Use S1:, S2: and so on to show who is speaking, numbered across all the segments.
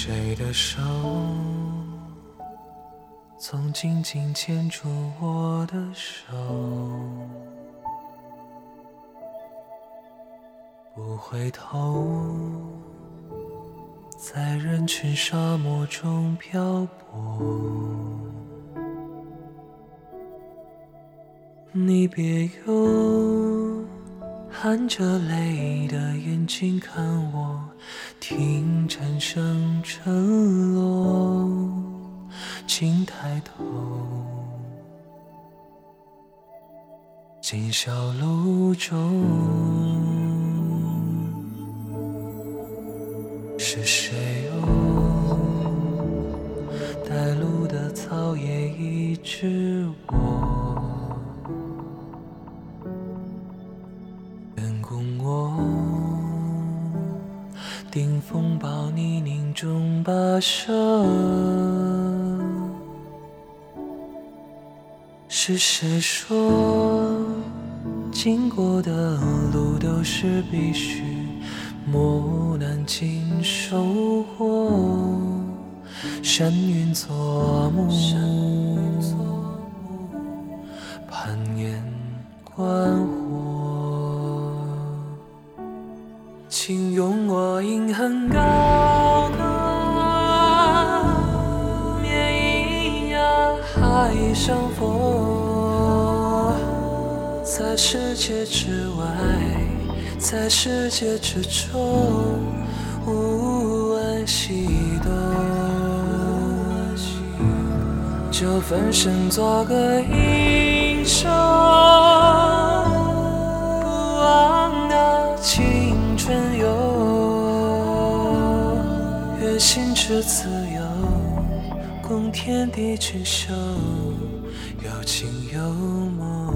S1: 谁的手总紧紧牵住我的手？不回头，在人群沙漠中漂泊。你别忧含着泪的眼睛看我，听蝉声沉落，请抬头。今宵路中是谁哦？带路的草也一直我。顶风暴泥泞中跋涉，是谁说经过的路都是必须磨难经收获？山云作幕，攀岩观火。我银痕高歌，绵呀海上风，在世界之外，在世界之中，无问西东，就分身做个英雄，不忘那青。春心之自由，共天地俊秀，有情有梦。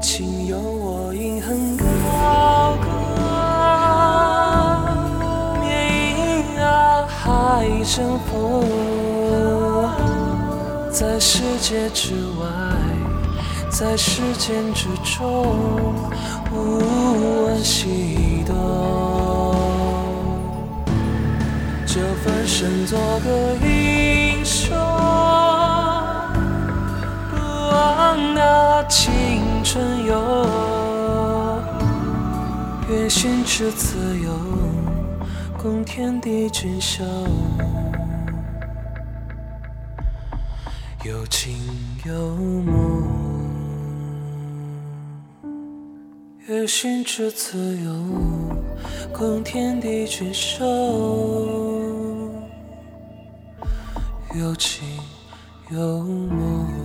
S1: 请由我银痕高歌，绵银啊海争锋，在世界之外。在时间之中，无问西东，身做个英雄，不忘那青春游，愿心之自由，共天地俊秀。有情有梦。愿心之自由，共天地俊秀。有情有梦。